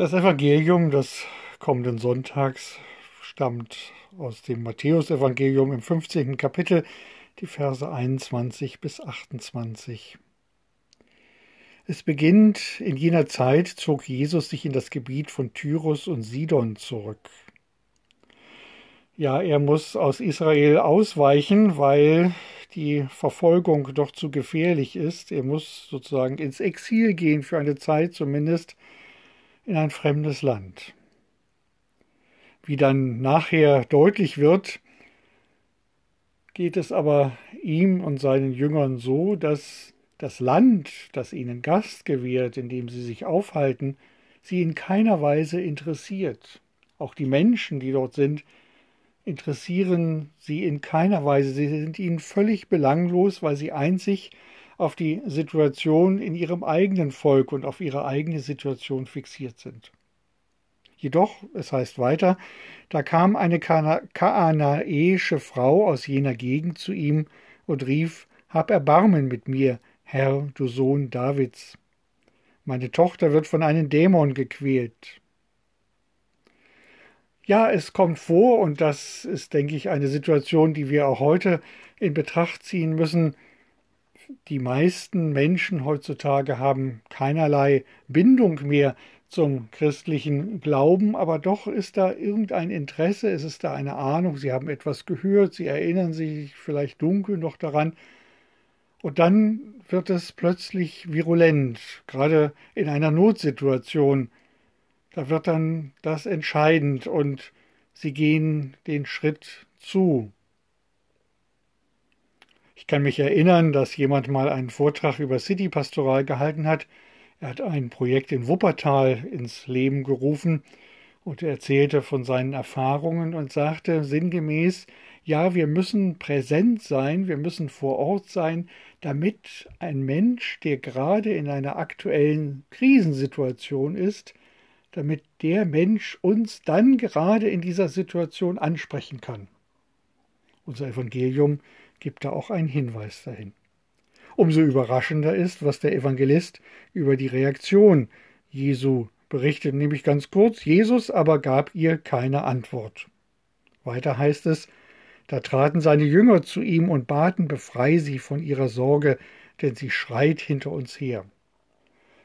Das Evangelium des kommenden Sonntags stammt aus dem Matthäusevangelium im 15. Kapitel, die Verse 21 bis 28. Es beginnt, in jener Zeit zog Jesus sich in das Gebiet von Tyrus und Sidon zurück. Ja, er muss aus Israel ausweichen, weil die Verfolgung doch zu gefährlich ist. Er muss sozusagen ins Exil gehen, für eine Zeit zumindest, in ein fremdes Land. Wie dann nachher deutlich wird, geht es aber ihm und seinen Jüngern so, dass das Land, das ihnen Gast gewährt, in dem sie sich aufhalten, sie in keiner Weise interessiert. Auch die Menschen, die dort sind, interessieren sie in keiner Weise. Sie sind ihnen völlig belanglos, weil sie einzig auf die Situation in ihrem eigenen Volk und auf ihre eigene Situation fixiert sind. Jedoch, es heißt weiter, da kam eine kaanaäische Frau aus jener Gegend zu ihm und rief, Hab Erbarmen mit mir, Herr, du Sohn Davids. Meine Tochter wird von einem Dämon gequält. Ja, es kommt vor, und das ist, denke ich, eine Situation, die wir auch heute in Betracht ziehen müssen, die meisten Menschen heutzutage haben keinerlei Bindung mehr zum christlichen Glauben, aber doch ist da irgendein Interesse, es ist da eine Ahnung, sie haben etwas gehört, sie erinnern sich vielleicht dunkel noch daran, und dann wird es plötzlich virulent, gerade in einer Notsituation. Da wird dann das entscheidend und sie gehen den Schritt zu. Ich kann mich erinnern, dass jemand mal einen Vortrag über City Pastoral gehalten hat. Er hat ein Projekt in Wuppertal ins Leben gerufen und er erzählte von seinen Erfahrungen und sagte sinngemäß, ja, wir müssen präsent sein, wir müssen vor Ort sein, damit ein Mensch, der gerade in einer aktuellen Krisensituation ist, damit der Mensch uns dann gerade in dieser Situation ansprechen kann. Unser Evangelium gibt da auch einen Hinweis dahin. Umso überraschender ist, was der Evangelist über die Reaktion Jesu berichtet, nämlich ganz kurz, Jesus aber gab ihr keine Antwort. Weiter heißt es, da traten seine Jünger zu ihm und baten, befrei sie von ihrer Sorge, denn sie schreit hinter uns her.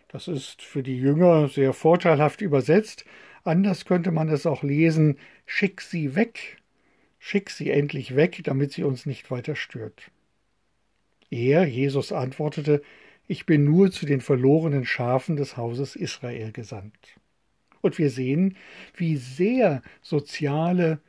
Das ist für die Jünger sehr vorteilhaft übersetzt, anders könnte man es auch lesen, schick sie weg, Schick sie endlich weg, damit sie uns nicht weiter stört. Er, Jesus, antwortete, ich bin nur zu den verlorenen Schafen des Hauses Israel gesandt. Und wir sehen, wie sehr soziale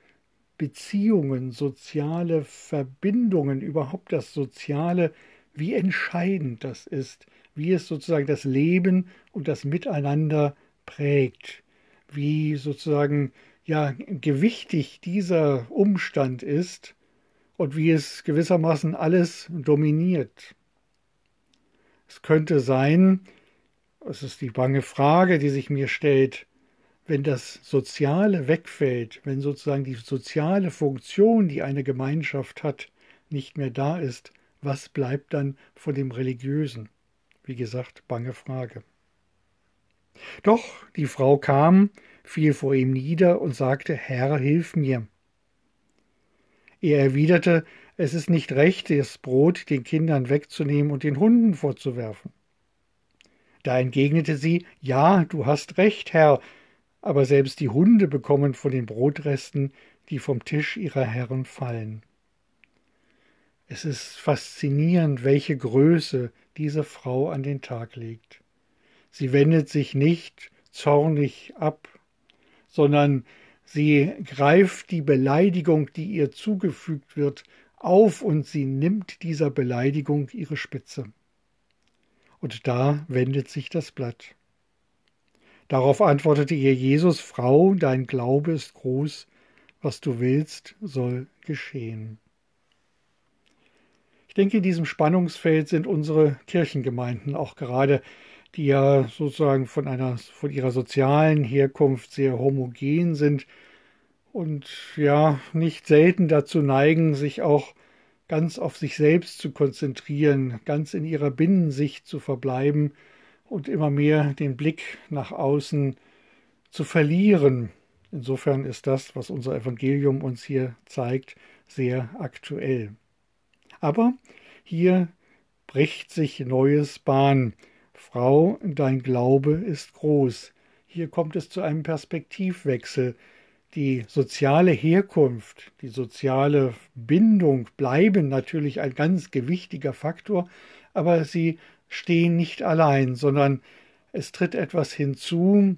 Beziehungen, soziale Verbindungen, überhaupt das Soziale, wie entscheidend das ist, wie es sozusagen das Leben und das Miteinander prägt, wie sozusagen ja gewichtig dieser Umstand ist und wie es gewissermaßen alles dominiert. Es könnte sein, es ist die bange Frage, die sich mir stellt, wenn das Soziale wegfällt, wenn sozusagen die soziale Funktion, die eine Gemeinschaft hat, nicht mehr da ist, was bleibt dann von dem Religiösen? Wie gesagt, bange Frage. Doch die Frau kam, fiel vor ihm nieder und sagte, Herr, hilf mir. Er erwiderte, es ist nicht recht, das Brot den Kindern wegzunehmen und den Hunden vorzuwerfen. Da entgegnete sie, Ja, du hast recht, Herr, aber selbst die Hunde bekommen von den Brotresten, die vom Tisch ihrer Herren fallen. Es ist faszinierend, welche Größe diese Frau an den Tag legt. Sie wendet sich nicht zornig ab, sondern sie greift die Beleidigung, die ihr zugefügt wird, auf und sie nimmt dieser Beleidigung ihre Spitze. Und da wendet sich das Blatt. Darauf antwortete ihr Jesus, Frau, dein Glaube ist groß, was du willst, soll geschehen. Ich denke, in diesem Spannungsfeld sind unsere Kirchengemeinden auch gerade die ja sozusagen von einer, von ihrer sozialen Herkunft sehr homogen sind und ja nicht selten dazu neigen, sich auch ganz auf sich selbst zu konzentrieren, ganz in ihrer Binnensicht zu verbleiben und immer mehr den Blick nach außen zu verlieren. Insofern ist das, was unser Evangelium uns hier zeigt, sehr aktuell. Aber hier bricht sich Neues Bahn. Frau, dein Glaube ist groß. Hier kommt es zu einem Perspektivwechsel. Die soziale Herkunft, die soziale Bindung bleiben natürlich ein ganz gewichtiger Faktor, aber sie stehen nicht allein, sondern es tritt etwas hinzu,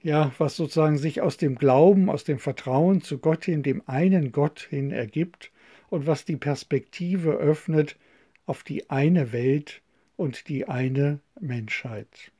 ja, was sozusagen sich aus dem Glauben, aus dem Vertrauen zu Gott hin, dem einen Gott hin ergibt und was die Perspektive öffnet auf die eine Welt und die eine Menschheit.